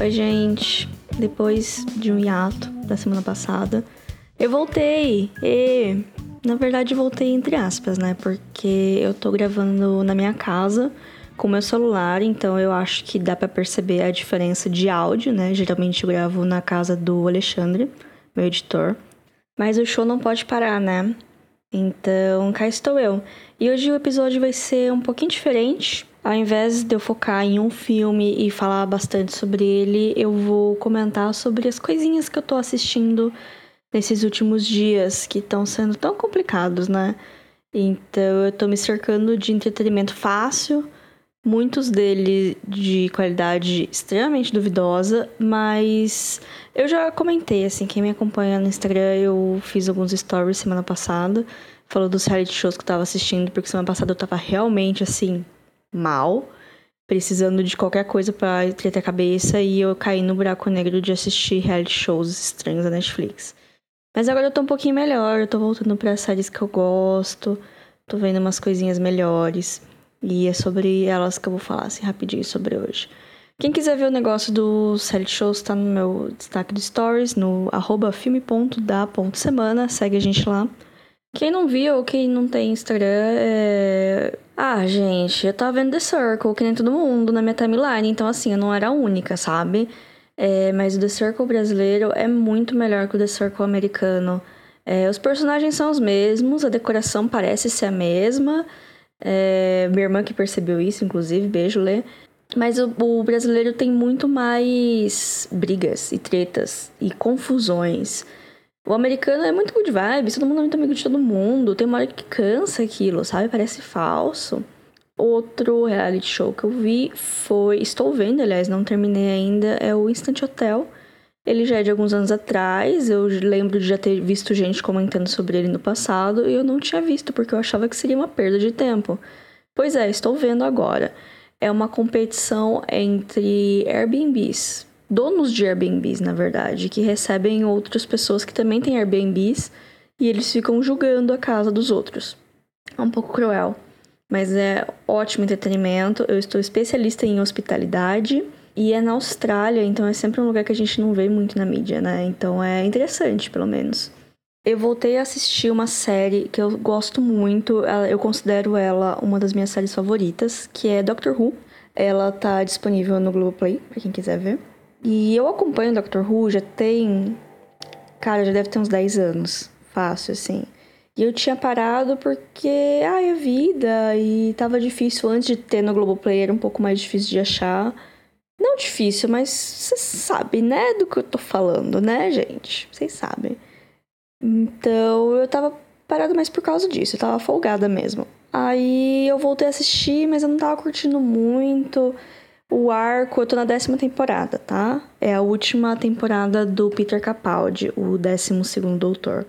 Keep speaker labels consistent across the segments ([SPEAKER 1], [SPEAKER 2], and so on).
[SPEAKER 1] Oi, gente. Depois de um hiato da semana passada, eu voltei. E, na verdade, voltei entre aspas, né? Porque eu tô gravando na minha casa com meu celular, então eu acho que dá para perceber a diferença de áudio, né? Geralmente eu gravo na casa do Alexandre, meu editor. Mas o show não pode parar, né? Então, cá estou eu. E hoje o episódio vai ser um pouquinho diferente. Ao invés de eu focar em um filme e falar bastante sobre ele, eu vou comentar sobre as coisinhas que eu tô assistindo nesses últimos dias que estão sendo tão complicados, né? Então, eu tô me cercando de entretenimento fácil, muitos deles de qualidade extremamente duvidosa, mas eu já comentei, assim, quem me acompanha no Instagram, eu fiz alguns stories semana passada, falando dos reality shows que eu tava assistindo, porque semana passada eu tava realmente, assim, mal, precisando de qualquer coisa para entreter a cabeça, e eu caí no buraco negro de assistir reality shows estranhos da Netflix. Mas agora eu tô um pouquinho melhor, eu tô voltando para séries que eu gosto, tô vendo umas coisinhas melhores, e é sobre elas que eu vou falar, assim, rapidinho sobre hoje. Quem quiser ver o negócio dos reality shows, tá no meu destaque de stories, no filme.da.semana, segue a gente lá. Quem não viu ou quem não tem Instagram, é... Ah, gente, eu tava vendo The Circle, que nem todo mundo, na minha timeline, então assim, eu não era a única, sabe? É, mas o The Circle brasileiro é muito melhor que o The Circle americano. É, os personagens são os mesmos, a decoração parece ser a mesma. É, minha irmã que percebeu isso, inclusive, beijo, Lê. Mas o, o, brasileiro tem muito mais brigas e tretas e confusões. O americano é muito good vibes, todo mundo é muito amigo de todo mundo. Tem uma hora que cansa aquilo, sabe? Parece falso. Outro reality show que eu vi foi. Estou vendo, aliás, não terminei ainda, é o Instant Hotel. Ele já é de alguns anos atrás, eu lembro de já ter visto gente comentando sobre ele no passado e eu não tinha visto porque eu achava que seria uma perda de tempo. Pois é, estou vendo agora é uma competição entre Airbnbs, donos de Airbnbs, na verdade, que recebem outras pessoas que também têm Airbnbs e eles ficam julgando a casa dos outros. É um pouco cruel, mas é ótimo entretenimento. Eu estou especialista em hospitalidade e é na Austrália, então é sempre um lugar que a gente não vê muito na mídia, né? Então é interessante, pelo menos. Eu voltei a assistir uma série que eu gosto muito, eu considero ela uma das minhas séries favoritas, que é Doctor Who. Ela tá disponível no Globoplay, pra quem quiser ver. E eu acompanho Doctor Who já tem. Cara, já deve ter uns 10 anos. Fácil, assim. E eu tinha parado porque, ai, a vida, e tava difícil antes de ter no Globoplay, era um pouco mais difícil de achar. Não difícil, mas você sabe, né, do que eu tô falando, né, gente? Vocês sabem. Então eu tava parada mais por causa disso, eu tava folgada mesmo. Aí eu voltei a assistir, mas eu não tava curtindo muito. O arco, eu tô na décima temporada, tá? É a última temporada do Peter Capaldi, o décimo segundo doutor.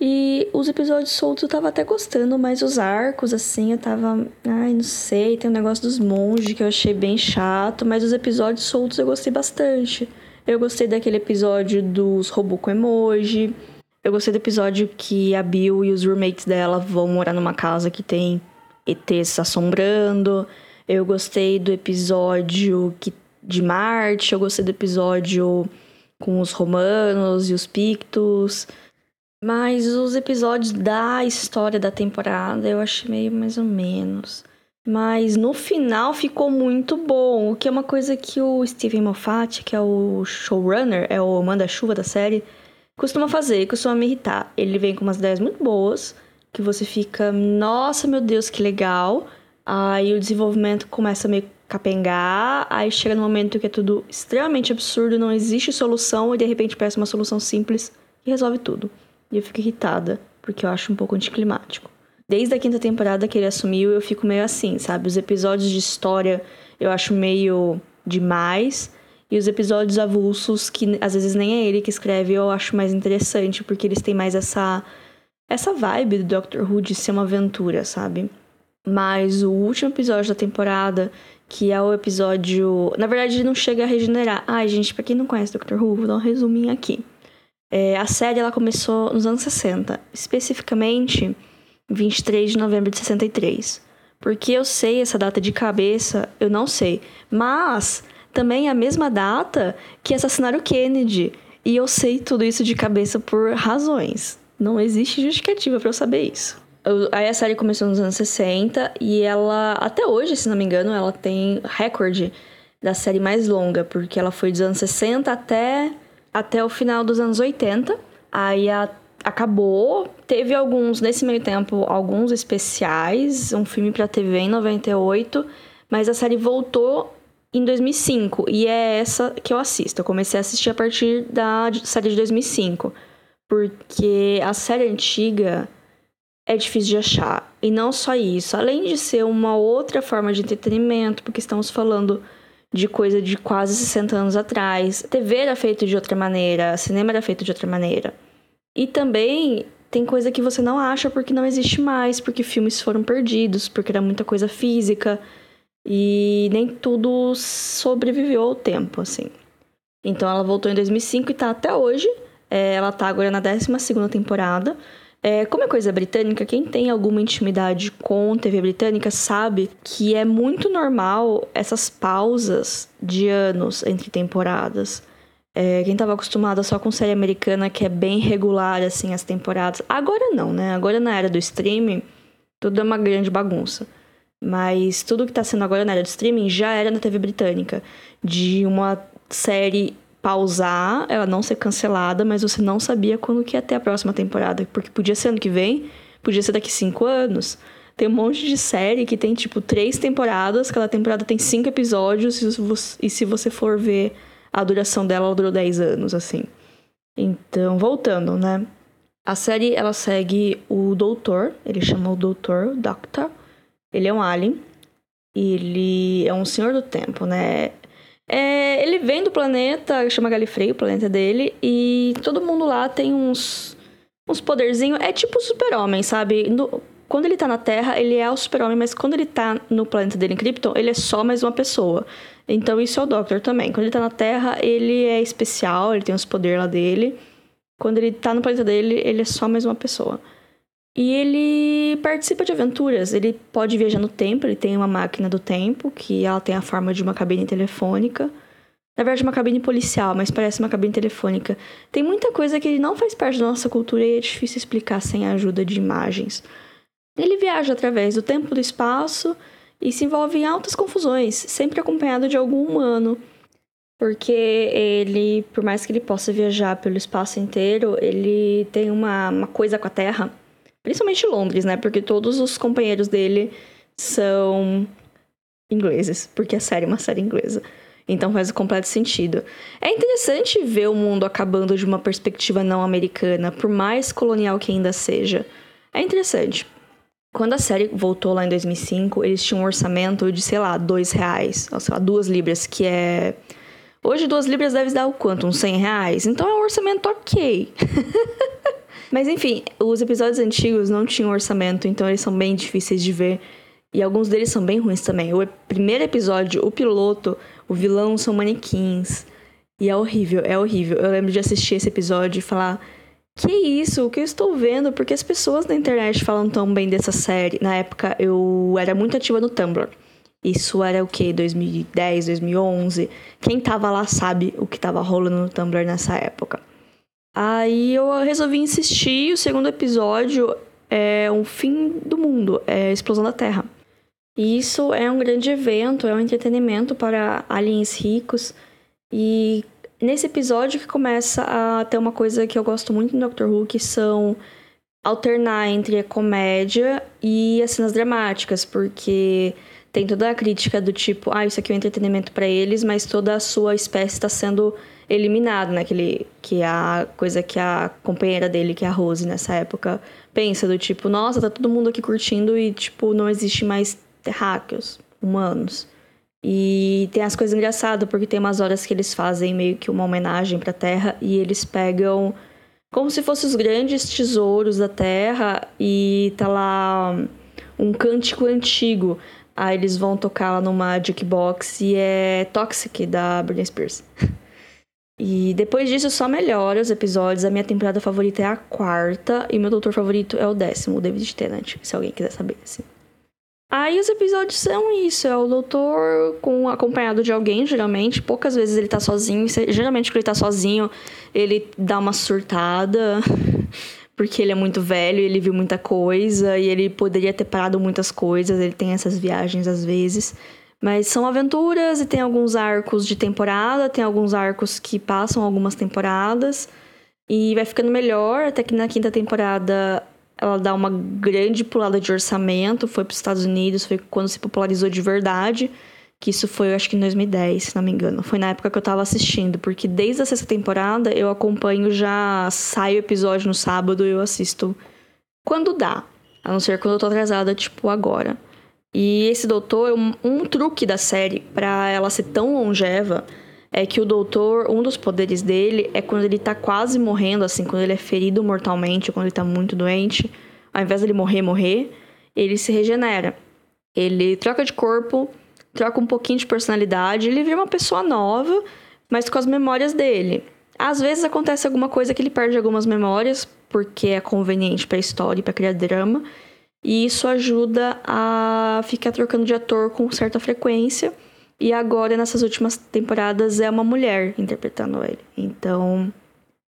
[SPEAKER 1] E os episódios soltos eu tava até gostando, mas os arcos, assim, eu tava. Ai, não sei, tem o um negócio dos monges que eu achei bem chato, mas os episódios soltos eu gostei bastante. Eu gostei daquele episódio dos robô com emoji. Eu gostei do episódio que a Bill e os roommates dela vão morar numa casa que tem ETs assombrando. Eu gostei do episódio que, de Marte. Eu gostei do episódio com os romanos e os pictos. Mas os episódios da história da temporada eu achei meio mais ou menos. Mas no final ficou muito bom, o que é uma coisa que o Steven Moffat, que é o showrunner, é o manda-chuva da série, costuma fazer, costuma me irritar. Ele vem com umas ideias muito boas, que você fica, nossa, meu Deus, que legal. Aí o desenvolvimento começa a meio capengar, aí chega no momento que é tudo extremamente absurdo, não existe solução, e de repente parece uma solução simples e resolve tudo. E eu fico irritada, porque eu acho um pouco anticlimático. Desde a quinta temporada que ele assumiu, eu fico meio assim, sabe? Os episódios de história eu acho meio demais. E os episódios avulsos, que às vezes nem é ele que escreve, eu acho mais interessante, porque eles têm mais essa, essa vibe do Doctor Who de ser uma aventura, sabe? Mas o último episódio da temporada, que é o episódio. Na verdade, ele não chega a regenerar. Ai, gente, pra quem não conhece Doctor Who, vou dar um resuminho aqui. É, a série ela começou nos anos 60, especificamente 23 de novembro de 63. Porque eu sei essa data de cabeça, eu não sei. Mas também é a mesma data que assassinaram Kennedy. E eu sei tudo isso de cabeça por razões. Não existe justificativa para eu saber isso. Aí a série começou nos anos 60 e ela, até hoje, se não me engano, ela tem recorde da série mais longa, porque ela foi dos anos 60 até, até o final dos anos 80. Aí a, acabou, teve alguns, nesse meio tempo, alguns especiais, um filme pra TV em 98, mas a série voltou em 2005 e é essa que eu assisto. Eu comecei a assistir a partir da série de 2005, porque a série antiga é difícil de achar. E não só isso, além de ser uma outra forma de entretenimento, porque estamos falando de coisa de quase 60 anos atrás. A TV era feita de outra maneira, cinema era feito de outra maneira. E também tem coisa que você não acha porque não existe mais, porque filmes foram perdidos, porque era muita coisa física e nem tudo sobreviveu ao tempo, assim. Então ela voltou em 2005 e tá até hoje. É, ela tá agora na 12 temporada. É, como é coisa britânica, quem tem alguma intimidade com TV britânica sabe que é muito normal essas pausas de anos entre temporadas. É, quem estava acostumado só com série americana, que é bem regular, assim, as temporadas. Agora não, né? Agora na era do streaming, tudo é uma grande bagunça. Mas tudo que tá sendo agora na era do streaming já era na TV britânica. De uma série pausar, ela não ser cancelada, mas você não sabia quando que ia ter a próxima temporada. Porque podia ser ano que vem, podia ser daqui cinco anos. Tem um monte de série que tem, tipo, três temporadas, cada temporada tem cinco episódios, e se você for ver a duração dela, ela durou dez anos, assim. Então, voltando, né? A série, ela segue o doutor, ele chama o doutor, Doctor. Ele é um alien, ele é um senhor do tempo, né? É, ele vem do planeta, chama Galifrey, o planeta dele, e todo mundo lá tem uns, uns poderzinhos. É tipo super-homem, sabe? No, quando ele tá na Terra, ele é o super-homem, mas quando ele tá no planeta dele em Krypton, ele é só mais uma pessoa. Então isso é o Doctor também. Quando ele tá na Terra, ele é especial, ele tem os poderes lá dele. Quando ele tá no planeta dele, ele é só mais uma pessoa. E ele participa de aventuras. Ele pode viajar no tempo, ele tem uma máquina do tempo, que ela tem a forma de uma cabine telefônica. Na verdade, uma cabine policial, mas parece uma cabine telefônica. Tem muita coisa que não faz parte da nossa cultura e é difícil explicar sem a ajuda de imagens. Ele viaja através do tempo e do espaço e se envolve em altas confusões, sempre acompanhado de algum humano. Porque ele, por mais que ele possa viajar pelo espaço inteiro, ele tem uma, uma coisa com a Terra Principalmente Londres, né? Porque todos os companheiros dele são ingleses, porque a série é uma série inglesa. Então faz completo sentido. É interessante ver o mundo acabando de uma perspectiva não americana, por mais colonial que ainda seja. É interessante. Quando a série voltou lá em 2005, eles tinham um orçamento de, sei lá, dois reais, ou sei lá, duas libras, que é... Hoje duas libras deve dar o quanto? Uns 100 reais? Então é um orçamento ok. Mas enfim, os episódios antigos não tinham orçamento, então eles são bem difíceis de ver. E alguns deles são bem ruins também. O primeiro episódio, o piloto, o vilão são manequins. E é horrível, é horrível. Eu lembro de assistir esse episódio e falar: Que isso? O que eu estou vendo? Porque as pessoas na internet falam tão bem dessa série. Na época eu era muito ativa no Tumblr. Isso era o que? 2010, 2011? Quem tava lá sabe o que tava rolando no Tumblr nessa época. Aí eu resolvi insistir. O segundo episódio é um fim do mundo, é a explosão da Terra. E isso é um grande evento, é um entretenimento para aliens ricos. E nesse episódio que começa a ter uma coisa que eu gosto muito no Doctor Who, que são alternar entre a comédia e as cenas dramáticas, porque tem toda a crítica do tipo, ah, isso aqui é um entretenimento para eles, mas toda a sua espécie está sendo eliminado, né? Que, ele, que é a coisa que a companheira dele, que é a Rose, nessa época, pensa do tipo, nossa, tá todo mundo aqui curtindo e, tipo, não existe mais terráqueos humanos. E tem as coisas engraçadas, porque tem umas horas que eles fazem meio que uma homenagem pra Terra e eles pegam como se fossem os grandes tesouros da Terra e tá lá um cântico antigo. Aí eles vão tocar lá numa jukebox e é Toxic da Britney Spears. E depois disso só melhora os episódios. A minha temporada favorita é a quarta e meu doutor favorito é o décimo, o David Tennant, se alguém quiser saber, assim. Aí os episódios são isso, é o doutor com acompanhado de alguém, geralmente. Poucas vezes ele tá sozinho. Geralmente quando ele tá sozinho, ele dá uma surtada. Porque ele é muito velho, ele viu muita coisa e ele poderia ter parado muitas coisas. Ele tem essas viagens às vezes. Mas são aventuras e tem alguns arcos de temporada, tem alguns arcos que passam algumas temporadas. E vai ficando melhor, até que na quinta temporada ela dá uma grande pulada de orçamento, foi para os Estados Unidos, foi quando se popularizou de verdade, que isso foi, eu acho que em 2010, se não me engano. Foi na época que eu estava assistindo, porque desde a sexta temporada eu acompanho já sai o episódio no sábado e eu assisto quando dá, a não ser quando eu tô atrasada, tipo agora. E esse doutor, um, um truque da série para ela ser tão longeva é que o doutor, um dos poderes dele é quando ele tá quase morrendo, assim, quando ele é ferido mortalmente, quando ele tá muito doente, ao invés dele morrer, morrer, ele se regenera. Ele troca de corpo, troca um pouquinho de personalidade, ele vira uma pessoa nova, mas com as memórias dele. Às vezes acontece alguma coisa que ele perde algumas memórias, porque é conveniente para a história e para criar drama, e isso ajuda a ficar trocando de ator com certa frequência e agora, nessas últimas temporadas, é uma mulher interpretando ele. Então,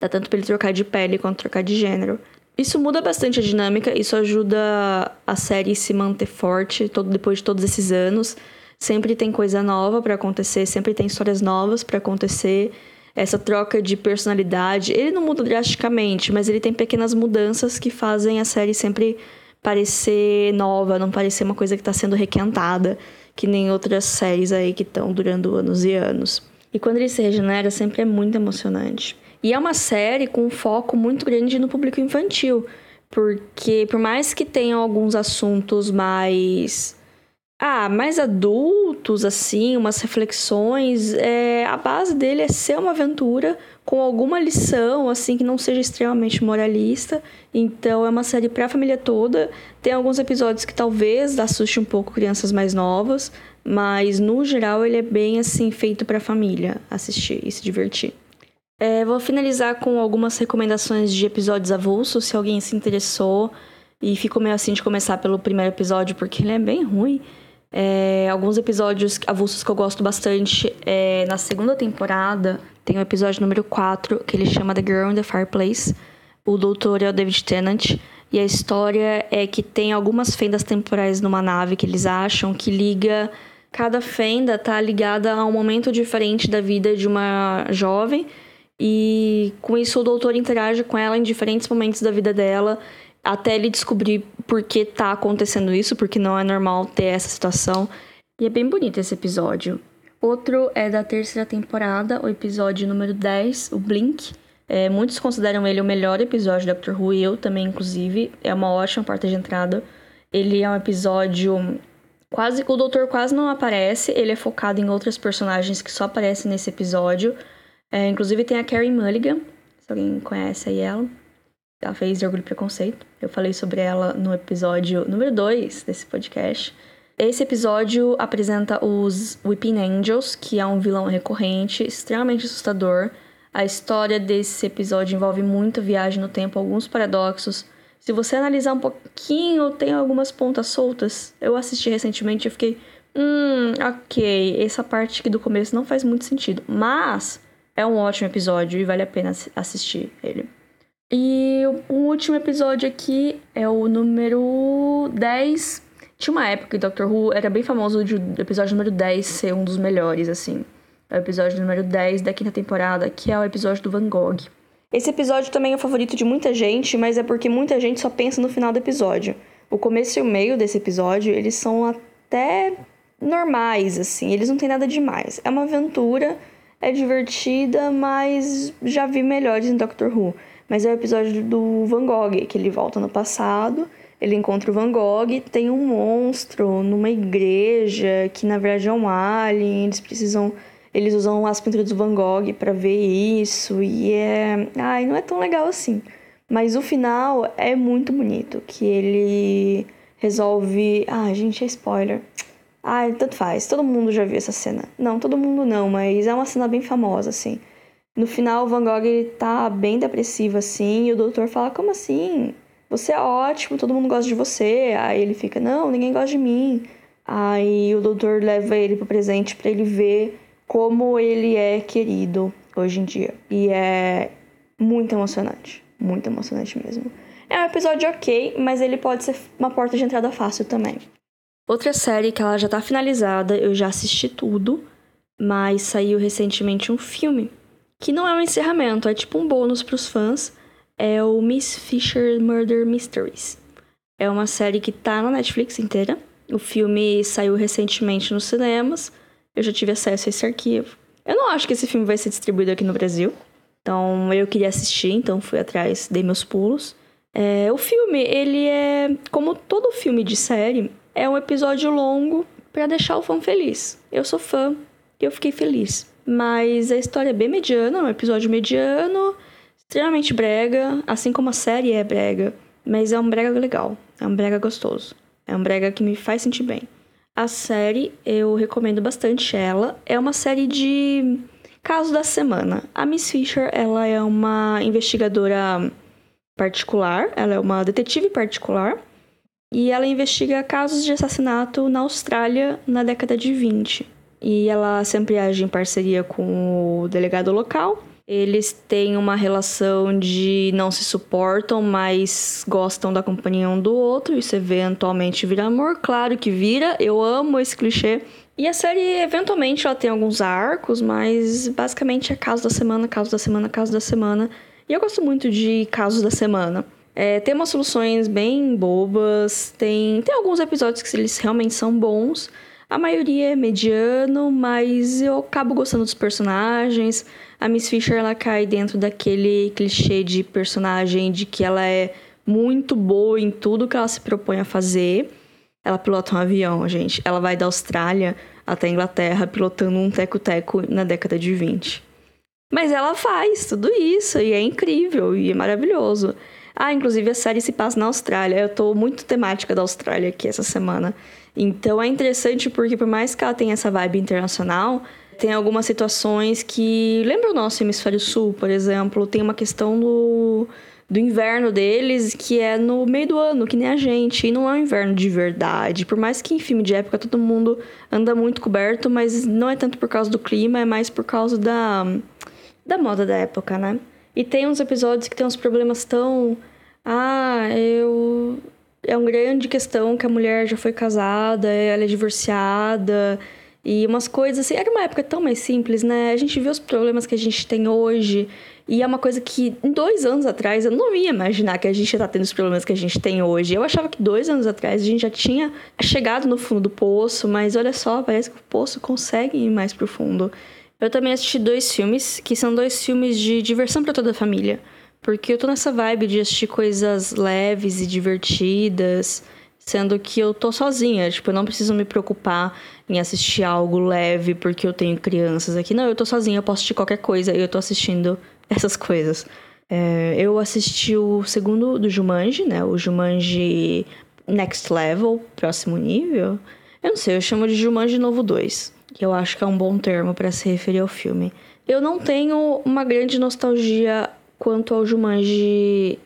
[SPEAKER 1] dá tanto pra ele trocar de pele quanto trocar de gênero. Isso muda bastante a dinâmica, isso ajuda a série se manter forte todo, depois de todos esses anos. Sempre tem coisa nova para acontecer, sempre tem histórias novas para acontecer. Essa troca de personalidade, ele não muda drasticamente, mas ele tem pequenas mudanças que fazem a série sempre parecer nova, não parecer uma coisa que está sendo requentada que nem outras séries aí que estão durando anos e anos. E quando ele se regenera, sempre é muito emocionante. E é uma série com um foco muito grande no público infantil, porque por mais que tenham alguns assuntos mais ah, mais adultos, assim, umas reflexões. É, a base dele é ser uma aventura com alguma lição, assim, que não seja extremamente moralista. Então, é uma série para a família toda. Tem alguns episódios que talvez assuste um pouco crianças mais novas, mas no geral ele é bem, assim, feito para a família assistir e se divertir. É, vou finalizar com algumas recomendações de episódios avulsos, se alguém se interessou e ficou meio assim de começar pelo primeiro episódio, porque ele é bem ruim. É, alguns episódios avulsos que eu gosto bastante é na segunda temporada, tem o episódio número 4, que ele chama The Girl in the Fireplace. O doutor é o David Tennant. E a história é que tem algumas fendas temporais numa nave que eles acham que liga. Cada fenda tá ligada a um momento diferente da vida de uma jovem. E com isso o doutor interage com ela em diferentes momentos da vida dela até ele descobrir por que tá acontecendo isso, porque não é normal ter essa situação. E é bem bonito esse episódio. Outro é da terceira temporada, o episódio número 10, o Blink. É, muitos consideram ele o melhor episódio do Doctor Who, eu também, inclusive. É uma ótima porta de entrada. Ele é um episódio. Quase. O Doutor quase não aparece, ele é focado em outras personagens que só aparecem nesse episódio. É, inclusive tem a Carrie Mulligan, se alguém conhece aí ela. Ela fez de Orgulho e Preconceito. Eu falei sobre ela no episódio número 2 desse podcast. Esse episódio apresenta os Weeping Angels, que é um vilão recorrente, extremamente assustador. A história desse episódio envolve muita viagem no tempo, alguns paradoxos. Se você analisar um pouquinho, tem algumas pontas soltas. Eu assisti recentemente e fiquei, hum, ok, essa parte aqui do começo não faz muito sentido. Mas é um ótimo episódio e vale a pena assistir ele. E o último episódio aqui é o número 10. Tinha uma época que Doctor Who era bem famoso de o episódio número 10 ser um dos melhores, assim. É o episódio número 10 da quinta temporada, que é o episódio do Van Gogh. Esse episódio também é o favorito de muita gente, mas é porque muita gente só pensa no final do episódio. O começo e o meio desse episódio, eles são até normais, assim. Eles não têm nada demais. É uma aventura, é divertida, mas já vi melhores em Doctor Who. Mas é o episódio do Van Gogh, que ele volta no passado, ele encontra o Van Gogh, tem um monstro numa igreja que na verdade é um alien, eles precisam eles usam as pinturas do Van Gogh para ver isso e é, ai, não é tão legal assim. Mas o final é muito bonito, que ele resolve, ah, gente, é spoiler. Ai, tanto faz, todo mundo já viu essa cena. Não, todo mundo não, mas é uma cena bem famosa assim. No final, o Van Gogh ele tá bem depressivo assim, e o doutor fala: Como assim? você é ótimo, todo mundo gosta de você. Aí ele fica, não, ninguém gosta de mim. Aí o doutor leva ele pro presente para ele ver como ele é querido hoje em dia. E é muito emocionante. Muito emocionante mesmo. É um episódio ok, mas ele pode ser uma porta de entrada fácil também. Outra série que ela já tá finalizada, eu já assisti tudo, mas saiu recentemente um filme que não é um encerramento, é tipo um bônus para os fãs. É o Miss Fisher Murder Mysteries. É uma série que tá na Netflix inteira. O filme saiu recentemente nos cinemas. Eu já tive acesso a esse arquivo. Eu não acho que esse filme vai ser distribuído aqui no Brasil. Então eu queria assistir, então fui atrás, dei meus pulos. É, o filme, ele é, como todo filme de série, é um episódio longo para deixar o fã feliz. Eu sou fã e eu fiquei feliz. Mas a história é bem mediana, um episódio mediano, extremamente brega, assim como a série é brega. Mas é um brega legal, é um brega gostoso. É um brega que me faz sentir bem. A série, eu recomendo bastante ela. É uma série de caso da semana. A Miss Fisher, ela é uma investigadora particular, ela é uma detetive particular e ela investiga casos de assassinato na Austrália na década de 20. E ela sempre age em parceria com o delegado local. Eles têm uma relação de não se suportam, mas gostam da companhia um do outro. Isso eventualmente vira amor. Claro que vira. Eu amo esse clichê. E a série, eventualmente, ela tem alguns arcos, mas basicamente é caso da semana, caso da semana, caso da semana. E eu gosto muito de casos da semana. É, tem umas soluções bem bobas, tem, tem alguns episódios que eles realmente são bons. A maioria é mediano, mas eu acabo gostando dos personagens. A Miss Fisher ela cai dentro daquele clichê de personagem de que ela é muito boa em tudo que ela se propõe a fazer. Ela pilota um avião, gente. Ela vai da Austrália até a Inglaterra pilotando um teco-teco na década de 20. Mas ela faz tudo isso e é incrível e é maravilhoso. Ah, inclusive a série se passa na Austrália. Eu tô muito temática da Austrália aqui essa semana. Então é interessante porque por mais que ela tenha essa vibe internacional, tem algumas situações que lembra o nosso hemisfério sul, por exemplo, tem uma questão do do inverno deles, que é no meio do ano, que nem a gente. E não é um inverno de verdade. Por mais que em filme de época todo mundo anda muito coberto, mas não é tanto por causa do clima, é mais por causa da da moda da época, né? E tem uns episódios que tem uns problemas tão. Ah, eu. É uma grande questão que a mulher já foi casada, ela é divorciada. E umas coisas assim. Era uma época tão mais simples, né? A gente vê os problemas que a gente tem hoje. E é uma coisa que, dois anos atrás, eu não ia imaginar que a gente tá tendo os problemas que a gente tem hoje. Eu achava que dois anos atrás a gente já tinha chegado no fundo do poço, mas olha só, parece que o poço consegue ir mais profundo. Eu também assisti dois filmes, que são dois filmes de diversão para toda a família. Porque eu tô nessa vibe de assistir coisas leves e divertidas, sendo que eu tô sozinha. Tipo, eu não preciso me preocupar em assistir algo leve porque eu tenho crianças aqui. Não, eu tô sozinha, eu posso assistir qualquer coisa e eu tô assistindo essas coisas. É, eu assisti o segundo do Jumanji, né? O Jumanji Next Level, próximo nível. Eu não sei, eu chamo de Jumanji Novo 2 que eu acho que é um bom termo para se referir ao filme. Eu não tenho uma grande nostalgia quanto ao Jumanji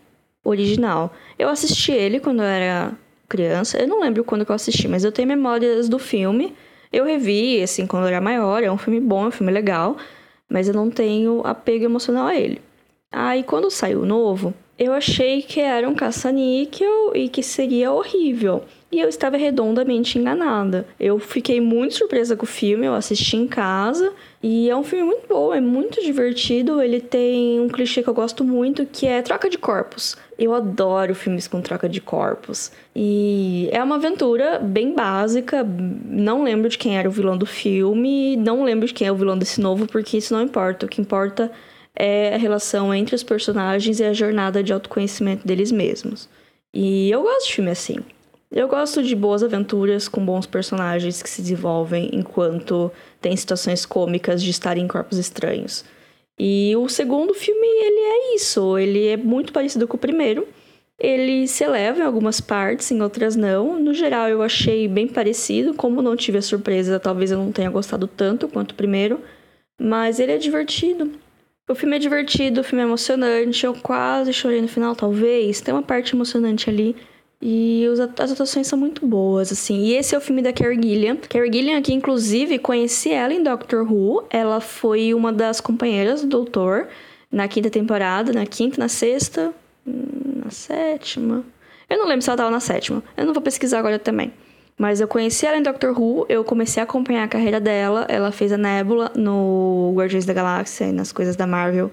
[SPEAKER 1] original. Eu assisti ele quando eu era criança. Eu não lembro quando eu assisti, mas eu tenho memórias do filme. Eu revi, assim, quando eu era maior. É um filme bom, é um filme legal. Mas eu não tenho apego emocional a ele. Aí, quando saiu o novo, eu achei que era um caça-níquel e que seria horrível. E eu estava redondamente enganada. Eu fiquei muito surpresa com o filme, eu assisti em casa. E é um filme muito bom, é muito divertido. Ele tem um clichê que eu gosto muito, que é troca de corpos. Eu adoro filmes com troca de corpos. E é uma aventura bem básica. Não lembro de quem era o vilão do filme, não lembro de quem é o vilão desse novo, porque isso não importa. O que importa é a relação entre os personagens e a jornada de autoconhecimento deles mesmos. E eu gosto de filme assim. Eu gosto de boas aventuras com bons personagens que se desenvolvem enquanto tem situações cômicas de estar em corpos estranhos. E o segundo filme, ele é isso, ele é muito parecido com o primeiro. Ele se eleva em algumas partes, em outras não. No geral, eu achei bem parecido. Como não tive a surpresa, talvez eu não tenha gostado tanto quanto o primeiro. Mas ele é divertido. O filme é divertido, o filme é emocionante. Eu quase chorei no final, talvez. Tem uma parte emocionante ali. E as atuações são muito boas, assim. E esse é o filme da Carrie Gilliam. Carrie Gilliam aqui, inclusive, conheci ela em Doctor Who. Ela foi uma das companheiras do Doutor na quinta temporada, na quinta, na sexta, hum, na sétima. Eu não lembro se ela tava na sétima. Eu não vou pesquisar agora também. Mas eu conheci ela em Doctor Who, eu comecei a acompanhar a carreira dela. Ela fez a Nebula no Guardiões da Galáxia e nas coisas da Marvel,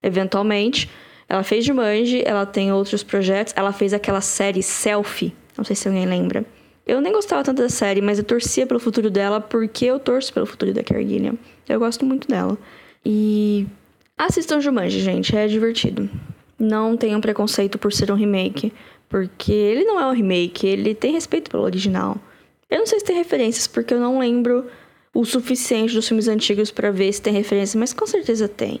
[SPEAKER 1] eventualmente. Ela fez Jumanji, ela tem outros projetos. Ela fez aquela série Selfie, não sei se alguém lembra. Eu nem gostava tanto da série, mas eu torcia pelo futuro dela porque eu torço pelo futuro da Gilliam. Eu gosto muito dela. E assistam Jumanji, gente, é divertido. Não tenham preconceito por ser um remake, porque ele não é um remake, ele tem respeito pelo original. Eu não sei se tem referências, porque eu não lembro o suficiente dos filmes antigos para ver se tem referência, mas com certeza tem.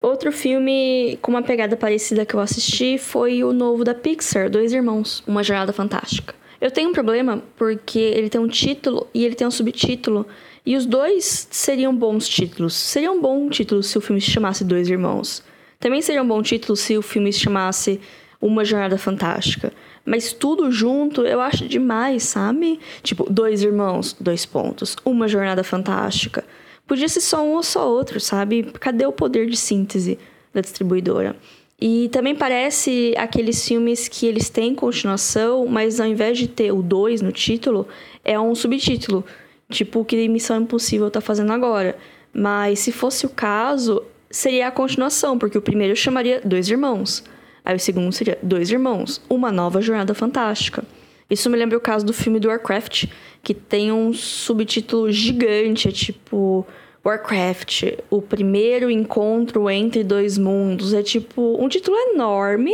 [SPEAKER 1] Outro filme com uma pegada parecida que eu assisti foi o novo da Pixar, Dois Irmãos, Uma Jornada Fantástica. Eu tenho um problema porque ele tem um título e ele tem um subtítulo, e os dois seriam bons títulos. Seria um bom título se o filme se chamasse Dois Irmãos. Também seria um bom título se o filme se chamasse Uma Jornada Fantástica. Mas tudo junto eu acho demais, sabe? Tipo, dois irmãos, dois pontos. Uma jornada fantástica. Podia ser só um ou só outro, sabe? Cadê o poder de síntese da distribuidora? E também parece aqueles filmes que eles têm continuação, mas ao invés de ter o 2 no título, é um subtítulo. Tipo o que Missão Impossível tá fazendo agora. Mas se fosse o caso, seria a continuação, porque o primeiro chamaria Dois Irmãos. Aí o segundo seria Dois Irmãos, Uma Nova Jornada Fantástica. Isso me lembra o caso do filme do Warcraft, que tem um subtítulo gigante, é tipo Warcraft, o primeiro encontro entre dois mundos. É tipo um título enorme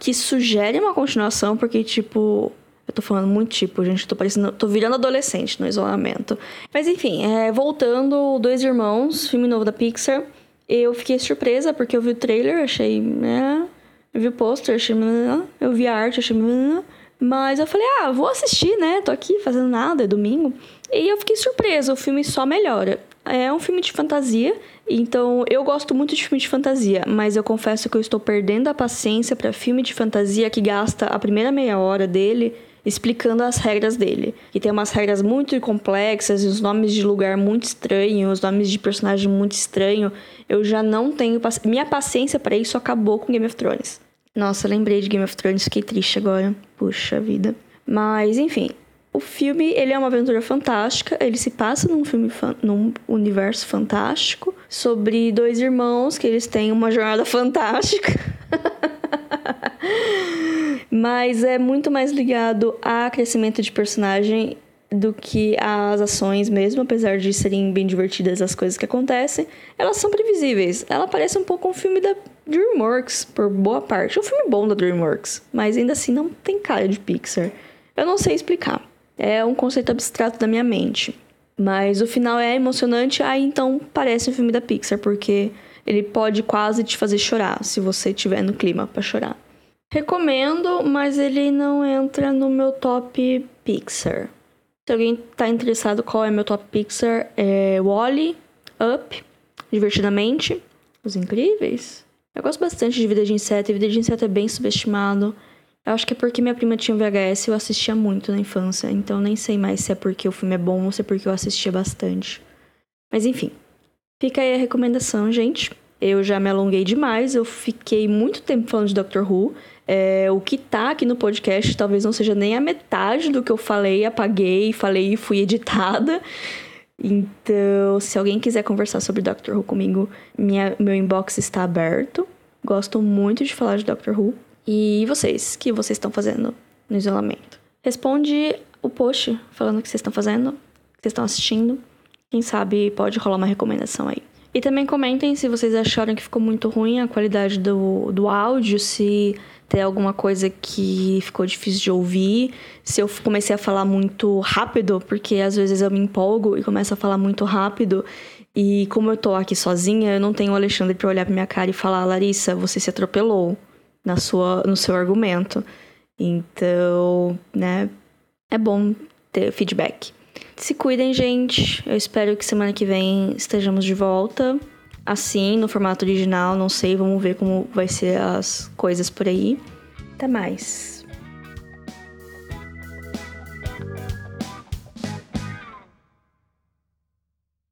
[SPEAKER 1] que sugere uma continuação, porque, tipo, eu tô falando muito tipo, gente, tô parecendo. tô virando adolescente no isolamento. Mas enfim, é, voltando, Dois Irmãos, filme novo da Pixar. Eu fiquei surpresa porque eu vi o trailer, achei, né? Eu vi o pôster, achei. Eu vi a arte, achei. Mas eu falei, ah, vou assistir, né? Tô aqui fazendo nada, é domingo. E eu fiquei surpresa, o filme só melhora. É um filme de fantasia, então eu gosto muito de filme de fantasia, mas eu confesso que eu estou perdendo a paciência para filme de fantasia que gasta a primeira meia hora dele explicando as regras dele. E tem umas regras muito complexas os nomes de lugar muito estranhos, os nomes de personagem muito estranho. Eu já não tenho paci... minha paciência para isso acabou com Game of Thrones. Nossa, lembrei de Game of Thrones, fiquei triste agora. Puxa vida. Mas, enfim, o filme, ele é uma aventura fantástica, ele se passa num filme num universo fantástico sobre dois irmãos que eles têm uma jornada fantástica. Mas é muito mais ligado a crescimento de personagem do que as ações mesmo, apesar de serem bem divertidas as coisas que acontecem, elas são previsíveis. Ela parece um pouco um filme da DreamWorks, por boa parte. Um filme bom da DreamWorks, mas ainda assim não tem cara de Pixar. Eu não sei explicar. É um conceito abstrato da minha mente. Mas o final é emocionante, aí então parece um filme da Pixar, porque ele pode quase te fazer chorar, se você estiver no clima para chorar. Recomendo, mas ele não entra no meu top Pixar. Se alguém tá interessado qual é meu top Pixar, é Wally, Up, Divertidamente, Os Incríveis. Eu gosto bastante de Vida de Inseto, e Vida de Inseto é bem subestimado. Eu acho que é porque minha prima tinha um VHS e eu assistia muito na infância, então nem sei mais se é porque o filme é bom ou se é porque eu assistia bastante. Mas enfim, fica aí a recomendação, gente. Eu já me alonguei demais, eu fiquei muito tempo falando de Doctor Who. É, o que tá aqui no podcast talvez não seja nem a metade do que eu falei, apaguei, falei e fui editada. Então, se alguém quiser conversar sobre Doctor Who comigo, minha, meu inbox está aberto. Gosto muito de falar de Doctor Who. E vocês? O que vocês estão fazendo no isolamento? Responde o post falando o que vocês estão fazendo, o que vocês estão assistindo. Quem sabe pode rolar uma recomendação aí. E também comentem se vocês acharam que ficou muito ruim a qualidade do, do áudio, se tem alguma coisa que ficou difícil de ouvir, se eu comecei a falar muito rápido, porque às vezes eu me empolgo e começo a falar muito rápido. E como eu tô aqui sozinha, eu não tenho o Alexandre para olhar pra minha cara e falar: Larissa, você se atropelou na sua, no seu argumento. Então, né, é bom ter feedback. Se cuidem, gente. Eu espero que semana que vem estejamos de volta. assim, no formato original, não sei, vamos ver como vai ser as coisas por aí. Até mais.